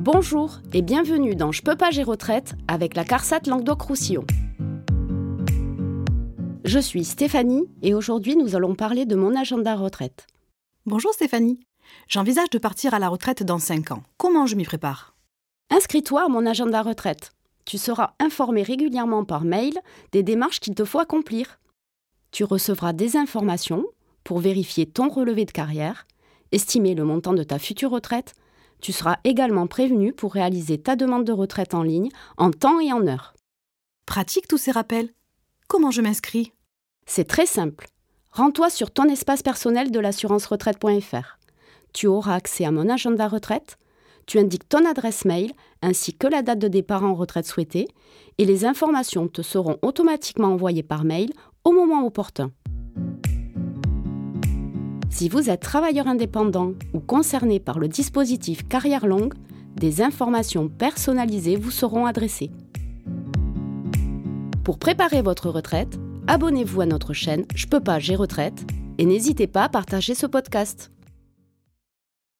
Bonjour et bienvenue dans Je peux pas gérer retraite avec la CARSAT Languedoc-Roussillon. Je suis Stéphanie et aujourd'hui nous allons parler de mon agenda retraite. Bonjour Stéphanie. J'envisage de partir à la retraite dans 5 ans. Comment je m'y prépare? Inscris-toi à mon agenda retraite. Tu seras informé régulièrement par mail des démarches qu'il te faut accomplir. Tu recevras des informations pour vérifier ton relevé de carrière, estimer le montant de ta future retraite. Tu seras également prévenu pour réaliser ta demande de retraite en ligne en temps et en heure. Pratique tous ces rappels. Comment je m'inscris? C'est très simple. Rends-toi sur ton espace personnel de l'assurance retraite.fr. Tu auras accès à mon agenda retraite. Tu indiques ton adresse mail ainsi que la date de départ en retraite souhaitée et les informations te seront automatiquement envoyées par mail au moment opportun. Si vous êtes travailleur indépendant ou concerné par le dispositif Carrière longue, des informations personnalisées vous seront adressées. Pour préparer votre retraite, abonnez-vous à notre chaîne Je peux pas, j'ai retraite et n'hésitez pas à partager ce podcast.